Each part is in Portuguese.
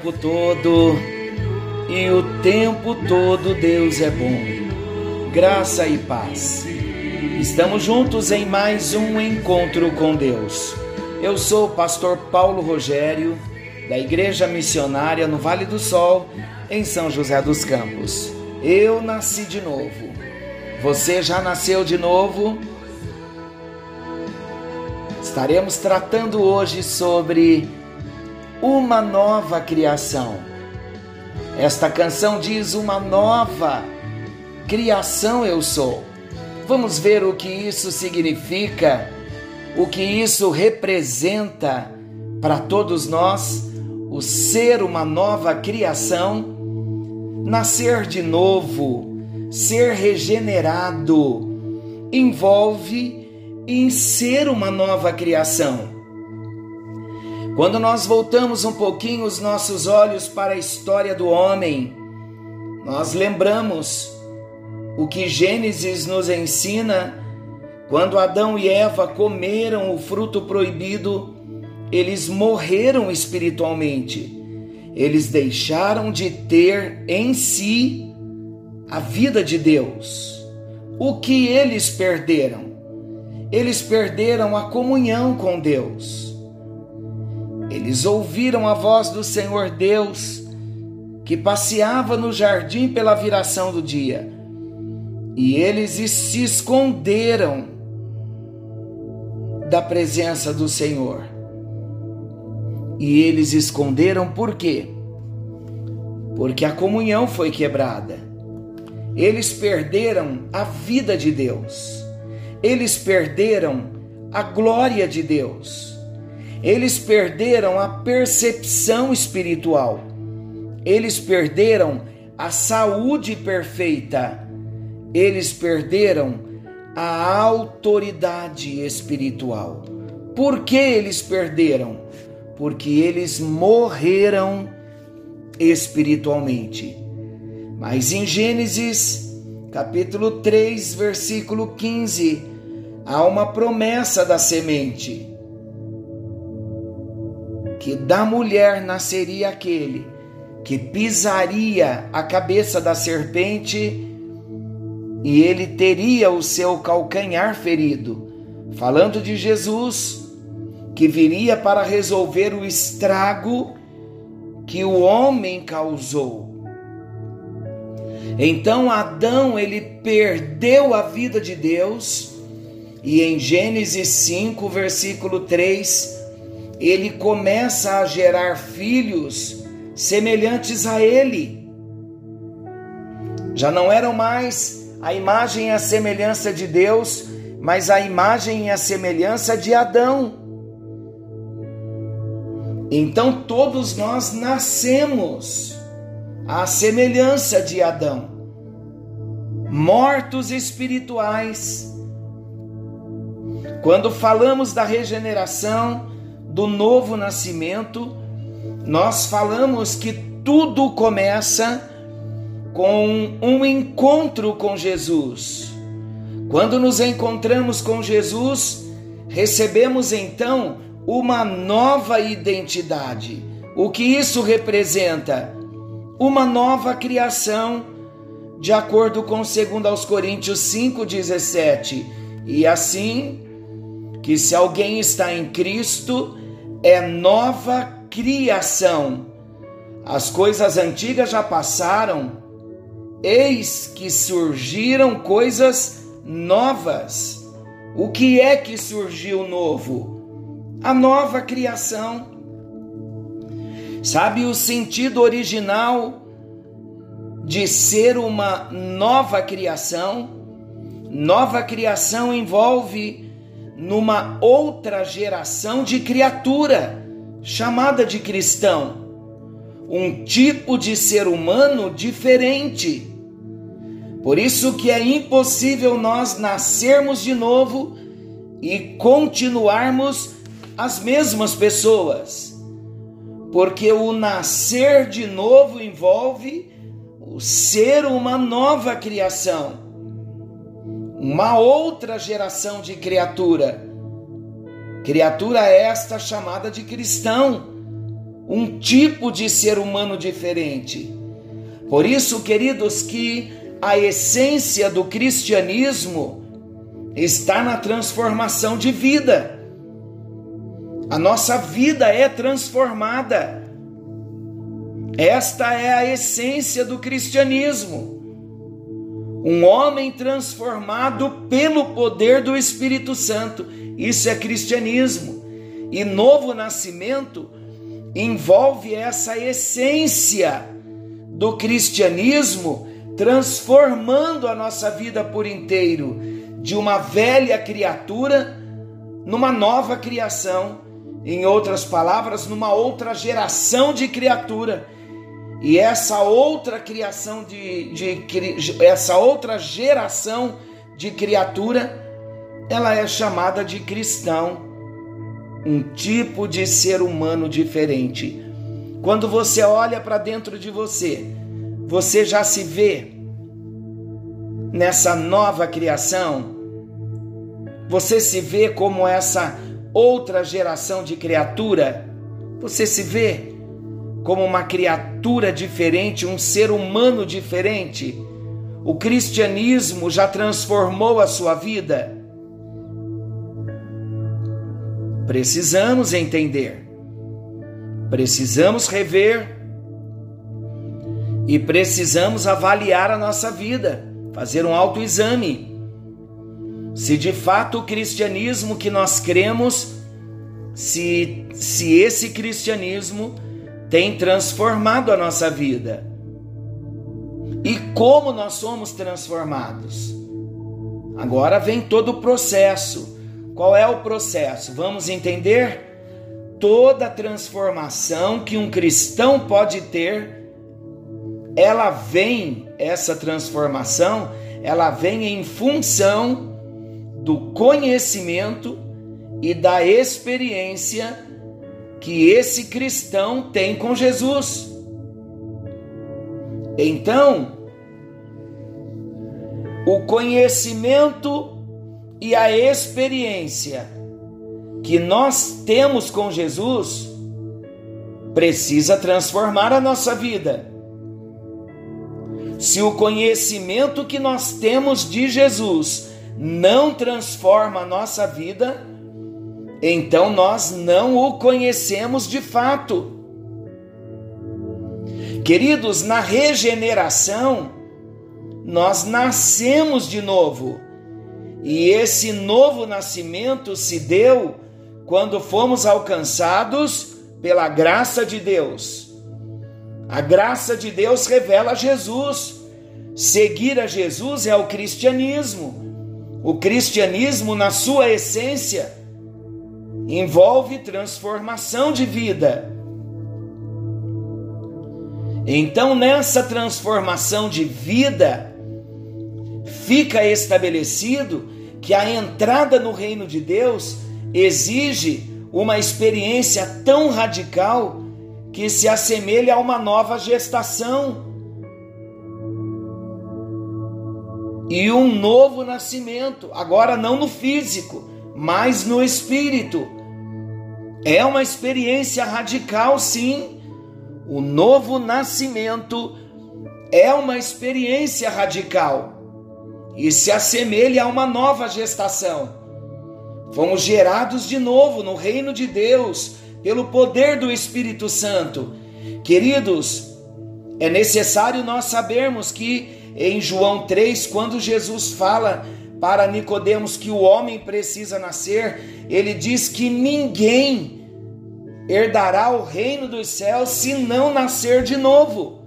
tempo todo e o tempo todo Deus é bom. Graça e paz. Estamos juntos em mais um encontro com Deus. Eu sou o pastor Paulo Rogério, da Igreja Missionária no Vale do Sol, em São José dos Campos. Eu nasci de novo. Você já nasceu de novo? Estaremos tratando hoje sobre uma nova criação. Esta canção diz: Uma nova criação eu sou. Vamos ver o que isso significa, o que isso representa para todos nós, o ser uma nova criação, nascer de novo, ser regenerado, envolve em ser uma nova criação. Quando nós voltamos um pouquinho os nossos olhos para a história do homem, nós lembramos o que Gênesis nos ensina quando Adão e Eva comeram o fruto proibido, eles morreram espiritualmente. Eles deixaram de ter em si a vida de Deus. O que eles perderam? Eles perderam a comunhão com Deus. Eles ouviram a voz do Senhor Deus, que passeava no jardim pela viração do dia, e eles se esconderam da presença do Senhor. E eles esconderam por quê? Porque a comunhão foi quebrada. Eles perderam a vida de Deus. Eles perderam a glória de Deus. Eles perderam a percepção espiritual. Eles perderam a saúde perfeita. Eles perderam a autoridade espiritual. Por que eles perderam? Porque eles morreram espiritualmente. Mas em Gênesis, capítulo 3, versículo 15, há uma promessa da semente que da mulher nasceria aquele que pisaria a cabeça da serpente e ele teria o seu calcanhar ferido. Falando de Jesus, que viria para resolver o estrago que o homem causou. Então Adão ele perdeu a vida de Deus e em Gênesis 5, versículo 3, ele começa a gerar filhos semelhantes a ele. Já não eram mais a imagem e a semelhança de Deus, mas a imagem e a semelhança de Adão. Então todos nós nascemos à semelhança de Adão, mortos espirituais. Quando falamos da regeneração, do novo nascimento, nós falamos que tudo começa com um encontro com Jesus. Quando nos encontramos com Jesus, recebemos então uma nova identidade. O que isso representa? Uma nova criação, de acordo com 2 Coríntios 5,17. E assim, que se alguém está em Cristo, é nova criação. As coisas antigas já passaram, eis que surgiram coisas novas. O que é que surgiu novo? A nova criação. Sabe o sentido original de ser uma nova criação? Nova criação envolve numa outra geração de criatura, chamada de cristão, um tipo de ser humano diferente. Por isso que é impossível nós nascermos de novo e continuarmos as mesmas pessoas. Porque o nascer de novo envolve o ser uma nova criação uma outra geração de criatura. Criatura esta chamada de cristão, um tipo de ser humano diferente. Por isso, queridos, que a essência do cristianismo está na transformação de vida. A nossa vida é transformada. Esta é a essência do cristianismo. Um homem transformado pelo poder do Espírito Santo. Isso é cristianismo. E novo nascimento envolve essa essência do cristianismo, transformando a nossa vida por inteiro, de uma velha criatura numa nova criação, em outras palavras, numa outra geração de criatura. E essa outra criação de, de essa outra geração de criatura, ela é chamada de cristão um tipo de ser humano diferente. Quando você olha para dentro de você, você já se vê nessa nova criação? Você se vê como essa outra geração de criatura? Você se vê como uma criatura diferente, um ser humano diferente? O cristianismo já transformou a sua vida? Precisamos entender, precisamos rever e precisamos avaliar a nossa vida, fazer um autoexame. Se de fato o cristianismo que nós cremos, se, se esse cristianismo tem transformado a nossa vida. E como nós somos transformados? Agora vem todo o processo qual é o processo? Vamos entender toda transformação que um cristão pode ter. Ela vem, essa transformação, ela vem em função do conhecimento e da experiência que esse cristão tem com Jesus. Então, o conhecimento e a experiência que nós temos com Jesus precisa transformar a nossa vida. Se o conhecimento que nós temos de Jesus não transforma a nossa vida, então nós não o conhecemos de fato. Queridos, na regeneração, nós nascemos de novo e esse novo nascimento se deu quando fomos alcançados pela graça de Deus. A graça de Deus revela Jesus. Seguir a Jesus é o cristianismo. O cristianismo, na sua essência, envolve transformação de vida. Então, nessa transformação de vida, fica estabelecido que a entrada no reino de Deus exige uma experiência tão radical que se assemelha a uma nova gestação e um novo nascimento, agora não no físico, mas no espírito. É uma experiência radical, sim. O novo nascimento é uma experiência radical e se assemelha a uma nova gestação. Fomos gerados de novo no reino de Deus pelo poder do Espírito Santo. Queridos, é necessário nós sabermos que em João 3, quando Jesus fala para Nicodemos que o homem precisa nascer, ele diz que ninguém herdará o reino dos céus se não nascer de novo.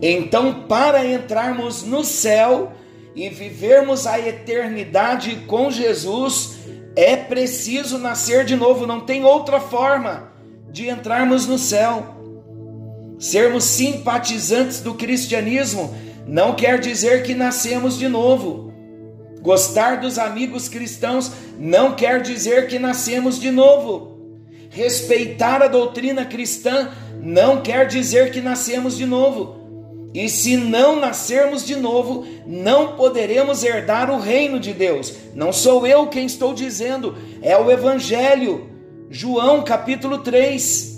Então, para entrarmos no céu, e vivermos a eternidade com Jesus, é preciso nascer de novo, não tem outra forma de entrarmos no céu. Sermos simpatizantes do cristianismo não quer dizer que nascemos de novo. Gostar dos amigos cristãos não quer dizer que nascemos de novo. Respeitar a doutrina cristã não quer dizer que nascemos de novo. E se não nascermos de novo, não poderemos herdar o reino de Deus. Não sou eu quem estou dizendo, é o Evangelho. João capítulo 3.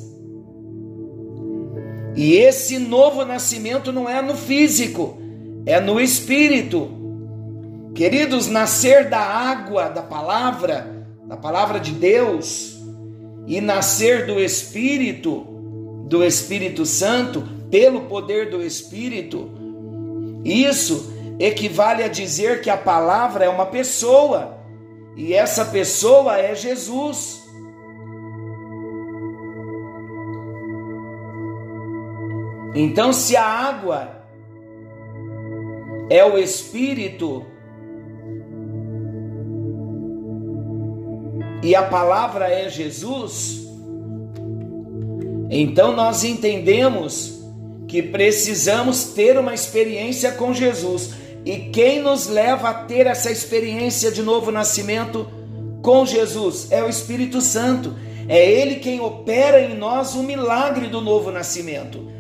E esse novo nascimento não é no físico, é no espírito. Queridos, nascer da água, da palavra, da palavra de Deus, e nascer do Espírito, do Espírito Santo, pelo poder do Espírito, isso equivale a dizer que a palavra é uma pessoa, e essa pessoa é Jesus. Então, se a água é o Espírito, e a palavra é Jesus, então nós entendemos que precisamos ter uma experiência com Jesus. E quem nos leva a ter essa experiência de novo nascimento com Jesus é o Espírito Santo. É Ele quem opera em nós o milagre do novo nascimento.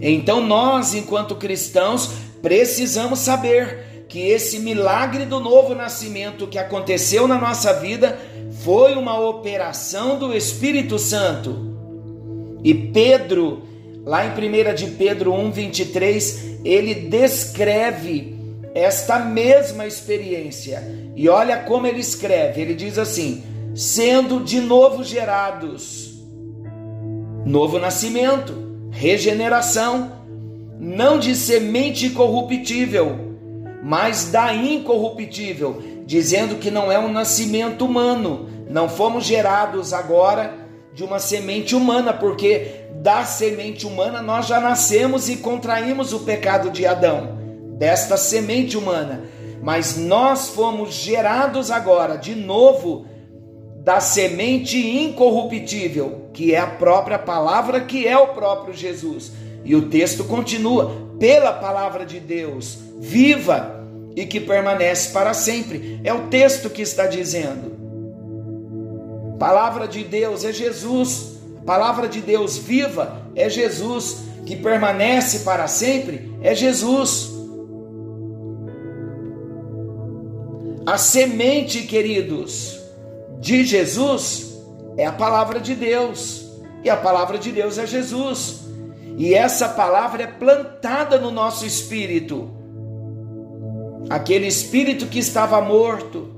Então nós, enquanto cristãos, precisamos saber que esse milagre do novo nascimento que aconteceu na nossa vida foi uma operação do Espírito Santo. E Pedro, lá em 1 de Pedro 1:23, ele descreve esta mesma experiência. E olha como ele escreve, ele diz assim: sendo de novo gerados, novo nascimento, regeneração, não de semente corruptível, mas da incorruptível, dizendo que não é um nascimento humano, não fomos gerados agora de uma semente humana, porque da semente humana nós já nascemos e contraímos o pecado de Adão, desta semente humana. Mas nós fomos gerados agora de novo da semente incorruptível, que é a própria palavra, que é o próprio Jesus. E o texto continua: pela palavra de Deus, viva e que permanece para sempre. É o texto que está dizendo. Palavra de Deus é Jesus. Palavra de Deus viva é Jesus. Que permanece para sempre é Jesus. A semente, queridos, de Jesus é a palavra de Deus. E a palavra de Deus é Jesus. E essa palavra é plantada no nosso espírito. Aquele espírito que estava morto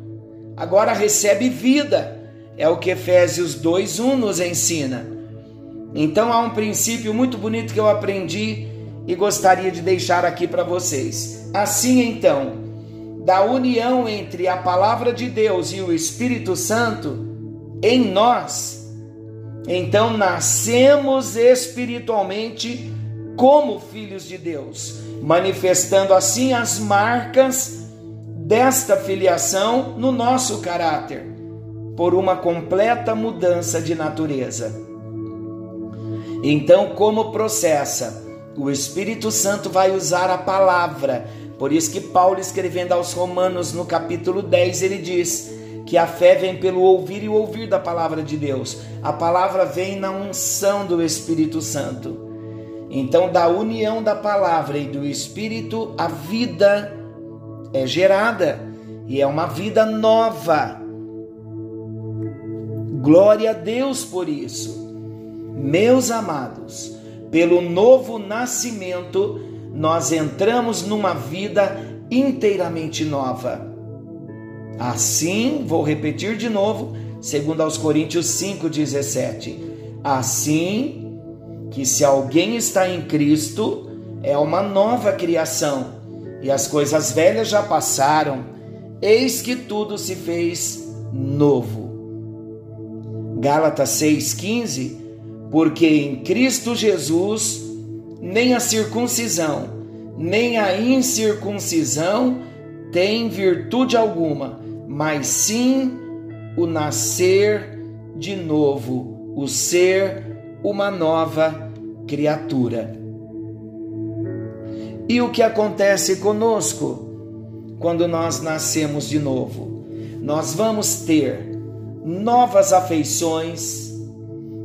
agora recebe vida é o que Efésios 2:1 nos ensina. Então há um princípio muito bonito que eu aprendi e gostaria de deixar aqui para vocês. Assim então, da união entre a palavra de Deus e o Espírito Santo em nós, então nascemos espiritualmente como filhos de Deus, manifestando assim as marcas desta filiação no nosso caráter por uma completa mudança de natureza. Então, como processa? O Espírito Santo vai usar a palavra. Por isso que Paulo escrevendo aos Romanos no capítulo 10, ele diz que a fé vem pelo ouvir e ouvir da palavra de Deus. A palavra vem na unção do Espírito Santo. Então, da união da palavra e do Espírito, a vida é gerada e é uma vida nova Glória a Deus por isso. Meus amados, pelo novo nascimento, nós entramos numa vida inteiramente nova. Assim, vou repetir de novo, segundo aos Coríntios 5:17. Assim que se alguém está em Cristo, é uma nova criação, e as coisas velhas já passaram, eis que tudo se fez novo. Gálatas 6,15, porque em Cristo Jesus nem a circuncisão, nem a incircuncisão tem virtude alguma, mas sim o nascer de novo, o ser uma nova criatura. E o que acontece conosco quando nós nascemos de novo? Nós vamos ter novas afeições.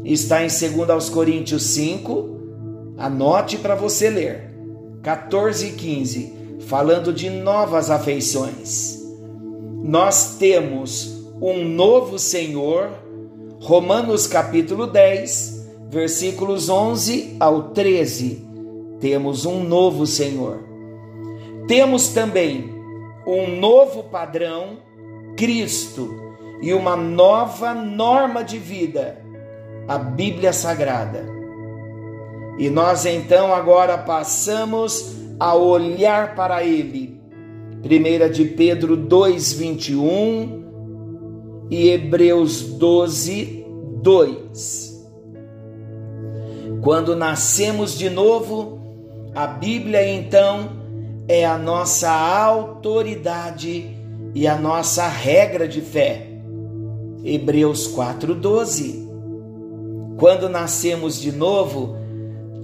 Está em 2 aos Coríntios 5. Anote para você ler. 14 e 15, falando de novas afeições. Nós temos um novo Senhor, Romanos capítulo 10, versículos 11 ao 13, temos um novo Senhor. Temos também um novo padrão, Cristo, e uma nova norma de vida, a Bíblia Sagrada. E nós então agora passamos a olhar para Ele. 1 de Pedro 2,21 e Hebreus 12, 2. Quando nascemos de novo, a Bíblia então é a nossa autoridade e a nossa regra de fé. Hebreus 4:12. Quando nascemos de novo,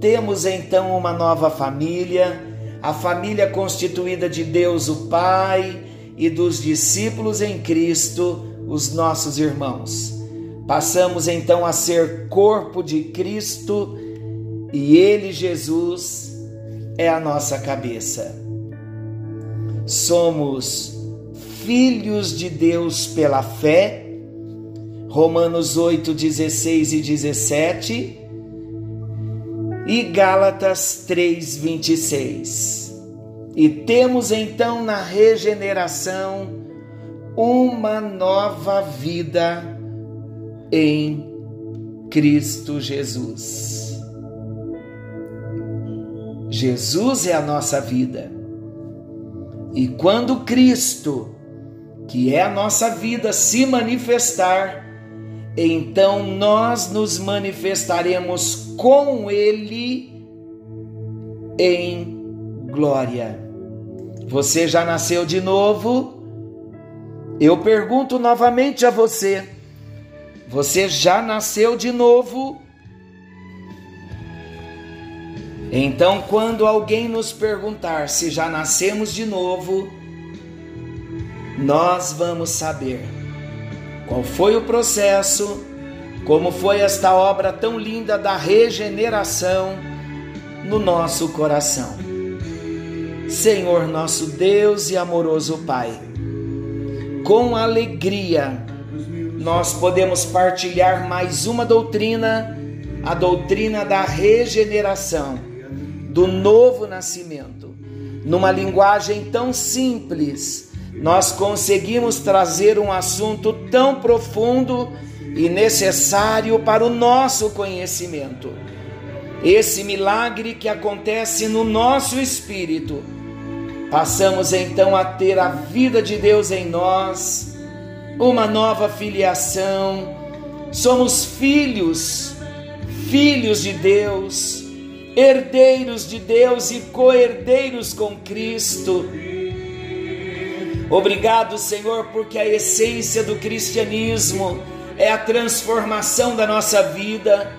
temos então uma nova família, a família constituída de Deus o Pai e dos discípulos em Cristo, os nossos irmãos. Passamos então a ser corpo de Cristo e Ele, Jesus, é a nossa cabeça. Somos filhos de Deus pela fé, Romanos 8, 16 e 17, e Gálatas 3, 26. E temos então na regeneração uma nova vida em Cristo Jesus. Jesus é a nossa vida. E quando Cristo, que é a nossa vida, se manifestar, então nós nos manifestaremos com Ele em glória. Você já nasceu de novo? Eu pergunto novamente a você: você já nasceu de novo? Então, quando alguém nos perguntar se já nascemos de novo, nós vamos saber qual foi o processo, como foi esta obra tão linda da regeneração no nosso coração. Senhor nosso Deus e amoroso Pai, com alegria nós podemos partilhar mais uma doutrina, a doutrina da regeneração, do novo nascimento. Numa linguagem tão simples, nós conseguimos trazer um assunto tão profundo e necessário para o nosso conhecimento. Esse milagre que acontece no nosso espírito. Passamos então a ter a vida de Deus em nós uma nova filiação. Somos filhos, filhos de Deus, herdeiros de Deus e co-herdeiros com Cristo. Obrigado, Senhor, porque a essência do cristianismo é a transformação da nossa vida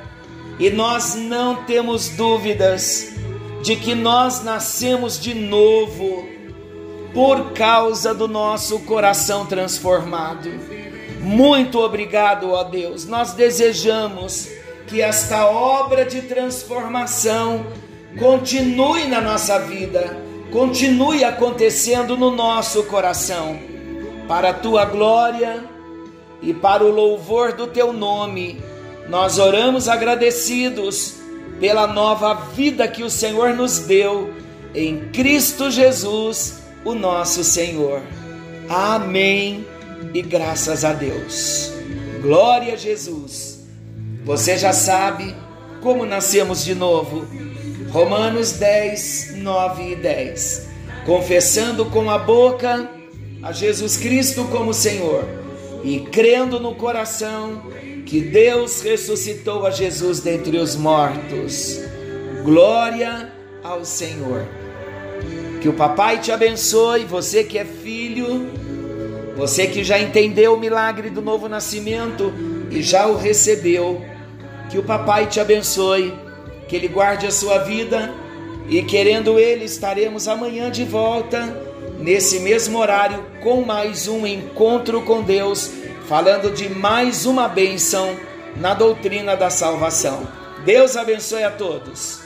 e nós não temos dúvidas de que nós nascemos de novo por causa do nosso coração transformado. Muito obrigado, ó Deus. Nós desejamos que esta obra de transformação continue na nossa vida, continue acontecendo no nosso coração, para a tua glória e para o louvor do teu nome. Nós oramos agradecidos pela nova vida que o Senhor nos deu em Cristo Jesus o nosso Senhor. Amém e graças a Deus. Glória a Jesus. Você já sabe como nascemos de novo. Romanos 10, 9 e 10. Confessando com a boca a Jesus Cristo como Senhor e crendo no coração que Deus ressuscitou a Jesus dentre os mortos. Glória ao Senhor. Que o papai te abençoe, você que é filho, você que já entendeu o milagre do novo nascimento e já o recebeu. Que o papai te abençoe, que Ele guarde a sua vida e, querendo Ele, estaremos amanhã de volta, nesse mesmo horário, com mais um encontro com Deus, falando de mais uma bênção na doutrina da salvação. Deus abençoe a todos.